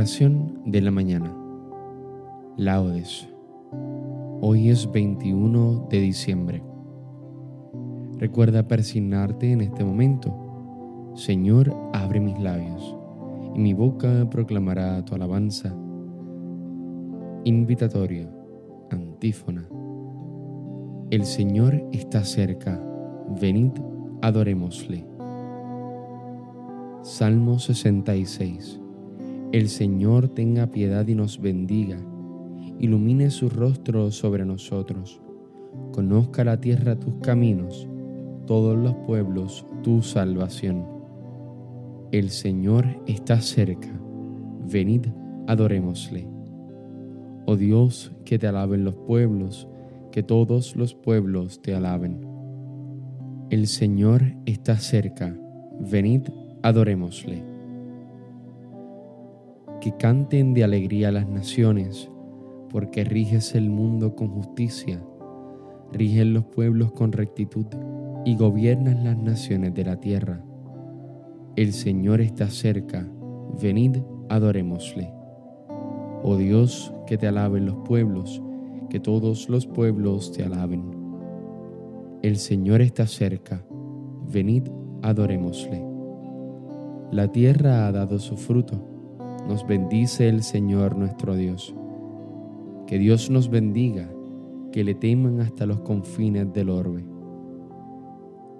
Oración de la mañana. Laudes. Hoy es 21 de diciembre. Recuerda persignarte en este momento. Señor, abre mis labios, y mi boca proclamará tu alabanza. Invitatorio. Antífona. El Señor está cerca. Venid, adorémosle. Salmo 66. El Señor tenga piedad y nos bendiga, ilumine su rostro sobre nosotros, conozca la tierra tus caminos, todos los pueblos tu salvación. El Señor está cerca, venid, adorémosle. Oh Dios, que te alaben los pueblos, que todos los pueblos te alaben. El Señor está cerca, venid, adorémosle que canten de alegría las naciones, porque riges el mundo con justicia, riges los pueblos con rectitud y gobiernas las naciones de la tierra. El Señor está cerca, venid, adorémosle. Oh Dios, que te alaben los pueblos, que todos los pueblos te alaben. El Señor está cerca, venid, adorémosle. La tierra ha dado su fruto nos bendice el Señor nuestro Dios. Que Dios nos bendiga, que le teman hasta los confines del orbe.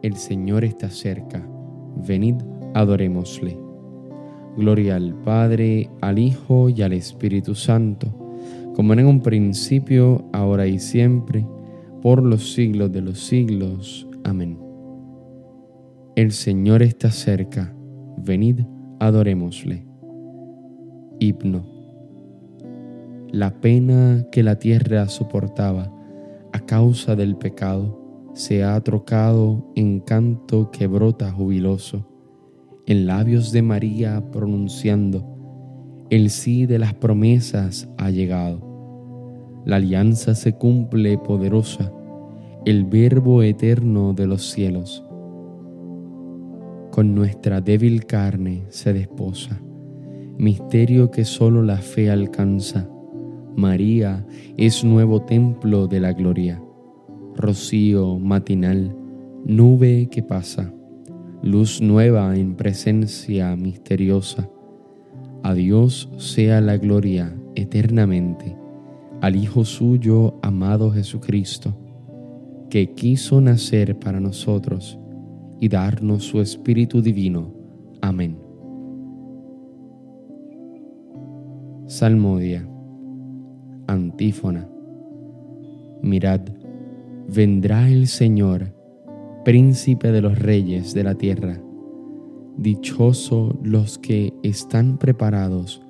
El Señor está cerca, venid, adorémosle. Gloria al Padre, al Hijo y al Espíritu Santo, como en un principio, ahora y siempre, por los siglos de los siglos. Amén. El Señor está cerca, venid, adorémosle. Himno. La pena que la tierra soportaba a causa del pecado se ha trocado en canto que brota jubiloso, en labios de María pronunciando, el sí de las promesas ha llegado. La alianza se cumple poderosa, el verbo eterno de los cielos. Con nuestra débil carne se desposa misterio que solo la fe alcanza. María es nuevo templo de la gloria, rocío matinal, nube que pasa, luz nueva en presencia misteriosa. A Dios sea la gloria eternamente, al Hijo suyo amado Jesucristo, que quiso nacer para nosotros y darnos su Espíritu Divino. Amén. Salmodia. Antífona. Mirad, vendrá el Señor, príncipe de los reyes de la tierra. Dichoso los que están preparados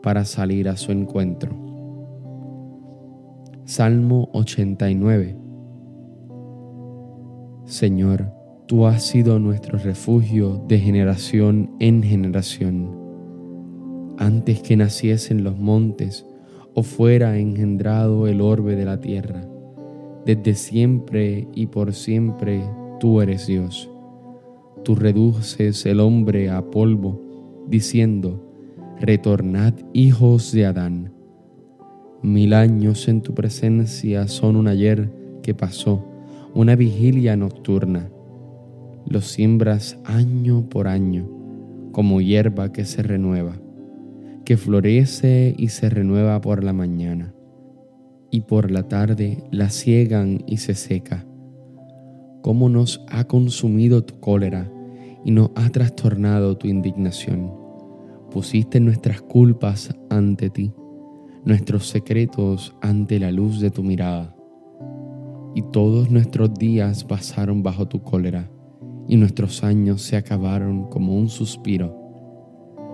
para salir a su encuentro. Salmo 89. Señor, tú has sido nuestro refugio de generación en generación antes que naciesen los montes o fuera engendrado el orbe de la tierra. Desde siempre y por siempre tú eres Dios. Tú reduces el hombre a polvo, diciendo, retornad hijos de Adán. Mil años en tu presencia son un ayer que pasó, una vigilia nocturna. Los siembras año por año, como hierba que se renueva que florece y se renueva por la mañana, y por la tarde la ciegan y se seca. Cómo nos ha consumido tu cólera y nos ha trastornado tu indignación. Pusiste nuestras culpas ante ti, nuestros secretos ante la luz de tu mirada. Y todos nuestros días pasaron bajo tu cólera, y nuestros años se acabaron como un suspiro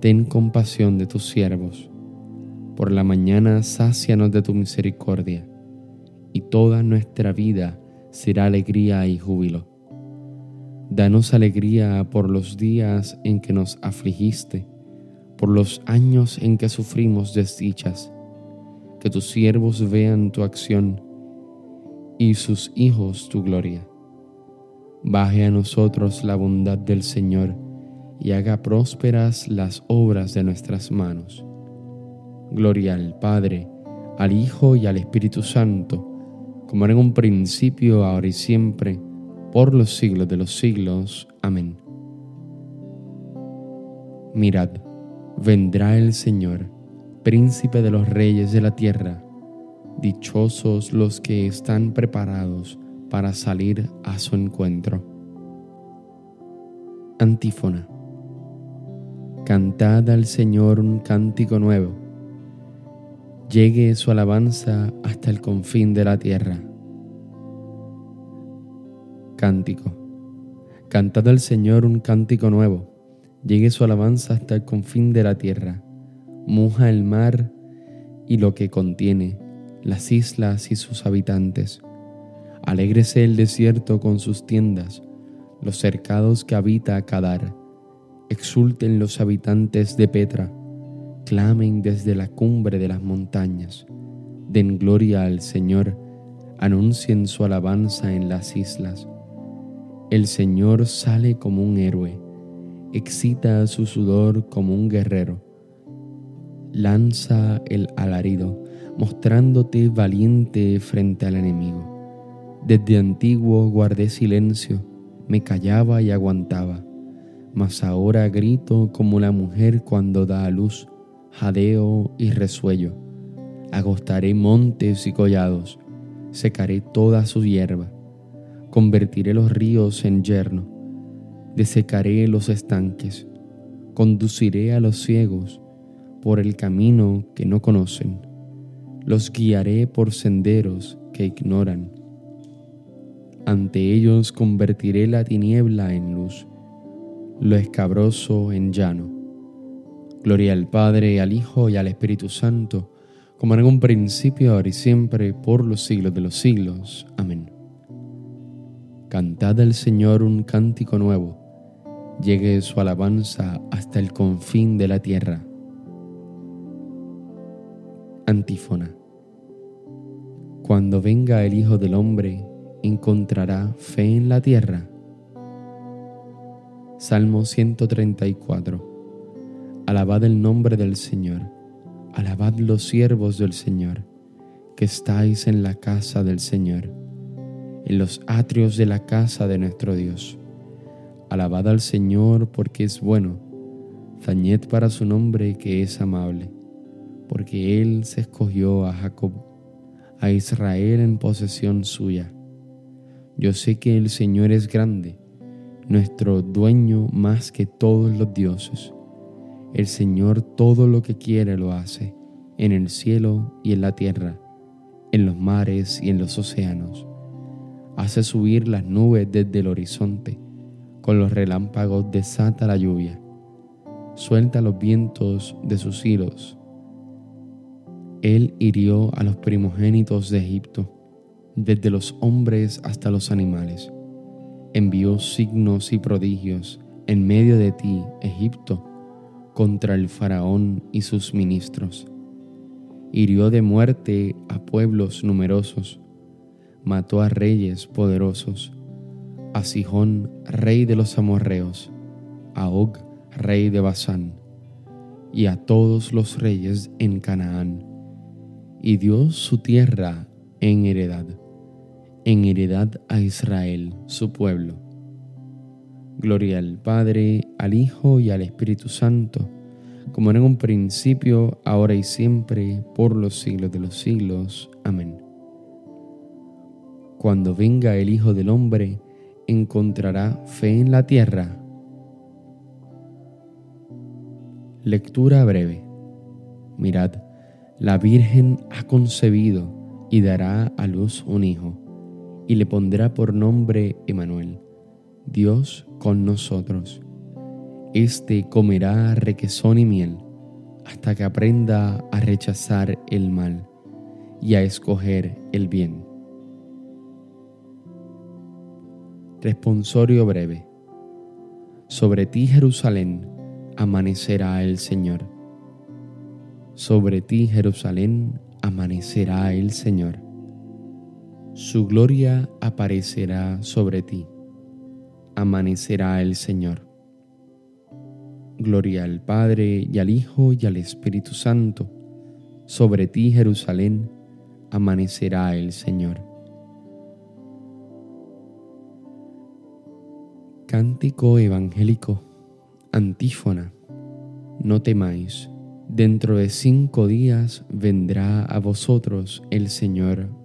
ten compasión de tus siervos. Por la mañana sácianos de tu misericordia, y toda nuestra vida será alegría y júbilo. Danos alegría por los días en que nos afligiste, por los años en que sufrimos desdichas. Que tus siervos vean tu acción y sus hijos tu gloria. Baje a nosotros la bondad del Señor y haga prósperas las obras de nuestras manos. Gloria al Padre, al Hijo y al Espíritu Santo, como era en un principio, ahora y siempre, por los siglos de los siglos. Amén. Mirad, vendrá el Señor, príncipe de los reyes de la tierra. Dichosos los que están preparados para salir a su encuentro. Antífona. Cantad al Señor un cántico nuevo. Llegue su alabanza hasta el confín de la tierra. Cántico. Cantad al Señor un cántico nuevo. Llegue su alabanza hasta el confín de la tierra. Muja el mar y lo que contiene, las islas y sus habitantes. Alégrese el desierto con sus tiendas, los cercados que habita Cadar Exulten los habitantes de Petra, clamen desde la cumbre de las montañas, den gloria al Señor, anuncien su alabanza en las islas. El Señor sale como un héroe, excita su sudor como un guerrero, lanza el alarido, mostrándote valiente frente al enemigo. Desde antiguo guardé silencio, me callaba y aguantaba mas ahora grito como la mujer cuando da a luz, jadeo y resuello. Agostaré montes y collados, secaré toda su hierba, convertiré los ríos en yerno, desecaré los estanques, conduciré a los ciegos por el camino que no conocen, los guiaré por senderos que ignoran. Ante ellos convertiré la tiniebla en luz lo escabroso en llano. Gloria al Padre, al Hijo y al Espíritu Santo, como en un principio, ahora y siempre, por los siglos de los siglos. Amén. Cantad al Señor un cántico nuevo, llegue su alabanza hasta el confín de la tierra. Antífona. Cuando venga el Hijo del Hombre, encontrará fe en la tierra. Salmo 134. Alabad el nombre del Señor, alabad los siervos del Señor, que estáis en la casa del Señor, en los atrios de la casa de nuestro Dios. Alabad al Señor porque es bueno, zañed para su nombre que es amable, porque Él se escogió a Jacob, a Israel en posesión suya. Yo sé que el Señor es grande, nuestro dueño más que todos los dioses. El Señor todo lo que quiere lo hace, en el cielo y en la tierra, en los mares y en los océanos. Hace subir las nubes desde el horizonte, con los relámpagos desata la lluvia, suelta los vientos de sus hilos. Él hirió a los primogénitos de Egipto, desde los hombres hasta los animales envió signos y prodigios en medio de ti, Egipto, contra el faraón y sus ministros. Hirió de muerte a pueblos numerosos, mató a reyes poderosos, a Sihón, rey de los amorreos, a Og, rey de Basán, y a todos los reyes en Canaán, y dio su tierra en heredad en heredad a Israel, su pueblo. Gloria al Padre, al Hijo y al Espíritu Santo, como en un principio, ahora y siempre, por los siglos de los siglos. Amén. Cuando venga el Hijo del Hombre, encontrará fe en la tierra. Lectura breve. Mirad, la Virgen ha concebido y dará a luz un hijo y le pondrá por nombre Emanuel, Dios con nosotros. Este comerá requesón y miel, hasta que aprenda a rechazar el mal y a escoger el bien. Responsorio breve. Sobre ti, Jerusalén, amanecerá el Señor. Sobre ti, Jerusalén, amanecerá el Señor. Su gloria aparecerá sobre ti. Amanecerá el Señor. Gloria al Padre y al Hijo y al Espíritu Santo. Sobre ti, Jerusalén, amanecerá el Señor. Cántico evangélico, antífona. No temáis, dentro de cinco días vendrá a vosotros el Señor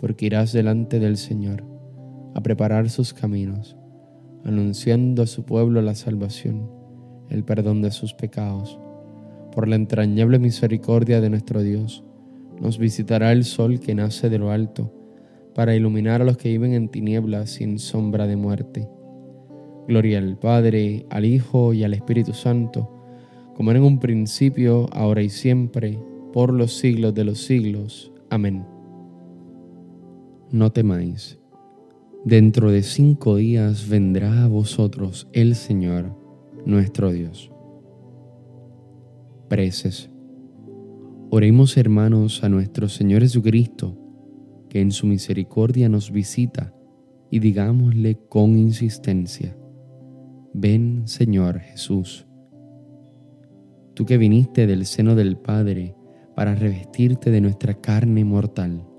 porque irás delante del Señor a preparar sus caminos, anunciando a su pueblo la salvación, el perdón de sus pecados. Por la entrañable misericordia de nuestro Dios, nos visitará el sol que nace de lo alto, para iluminar a los que viven en tinieblas sin sombra de muerte. Gloria al Padre, al Hijo y al Espíritu Santo, como era en un principio, ahora y siempre, por los siglos de los siglos. Amén no temáis. Dentro de cinco días vendrá a vosotros el Señor, nuestro Dios. Preces. Oremos hermanos a nuestro Señor Jesucristo, que en su misericordia nos visita, y digámosle con insistencia, ven Señor Jesús. Tú que viniste del seno del Padre para revestirte de nuestra carne mortal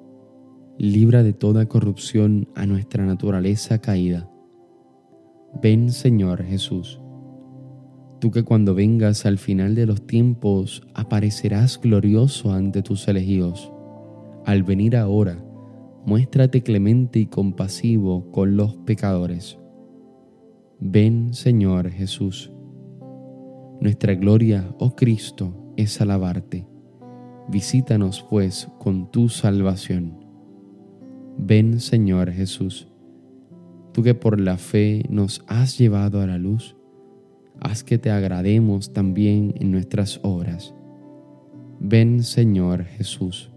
libra de toda corrupción a nuestra naturaleza caída. Ven Señor Jesús, tú que cuando vengas al final de los tiempos aparecerás glorioso ante tus elegidos. Al venir ahora, muéstrate clemente y compasivo con los pecadores. Ven Señor Jesús. Nuestra gloria, oh Cristo, es alabarte. Visítanos pues con tu salvación. Ven Señor Jesús, tú que por la fe nos has llevado a la luz, haz que te agrademos también en nuestras obras. Ven Señor Jesús.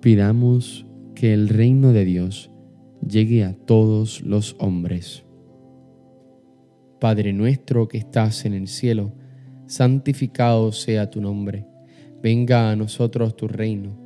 Pidamos que el reino de Dios llegue a todos los hombres. Padre nuestro que estás en el cielo, santificado sea tu nombre, venga a nosotros tu reino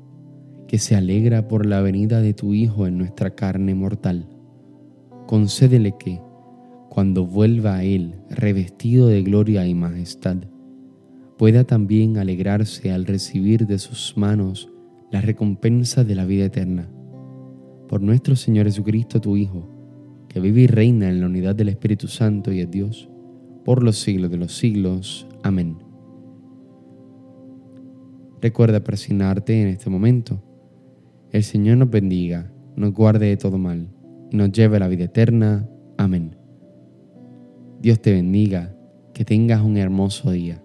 que se alegra por la venida de tu Hijo en nuestra carne mortal. Concédele que, cuando vuelva a Él revestido de gloria y majestad, pueda también alegrarse al recibir de sus manos la recompensa de la vida eterna. Por nuestro Señor Jesucristo, tu Hijo, que vive y reina en la unidad del Espíritu Santo y es Dios, por los siglos de los siglos. Amén. Recuerda presionarte en este momento el Señor nos bendiga, nos guarde de todo mal nos lleve a la vida eterna. Amén. Dios te bendiga, que tengas un hermoso día.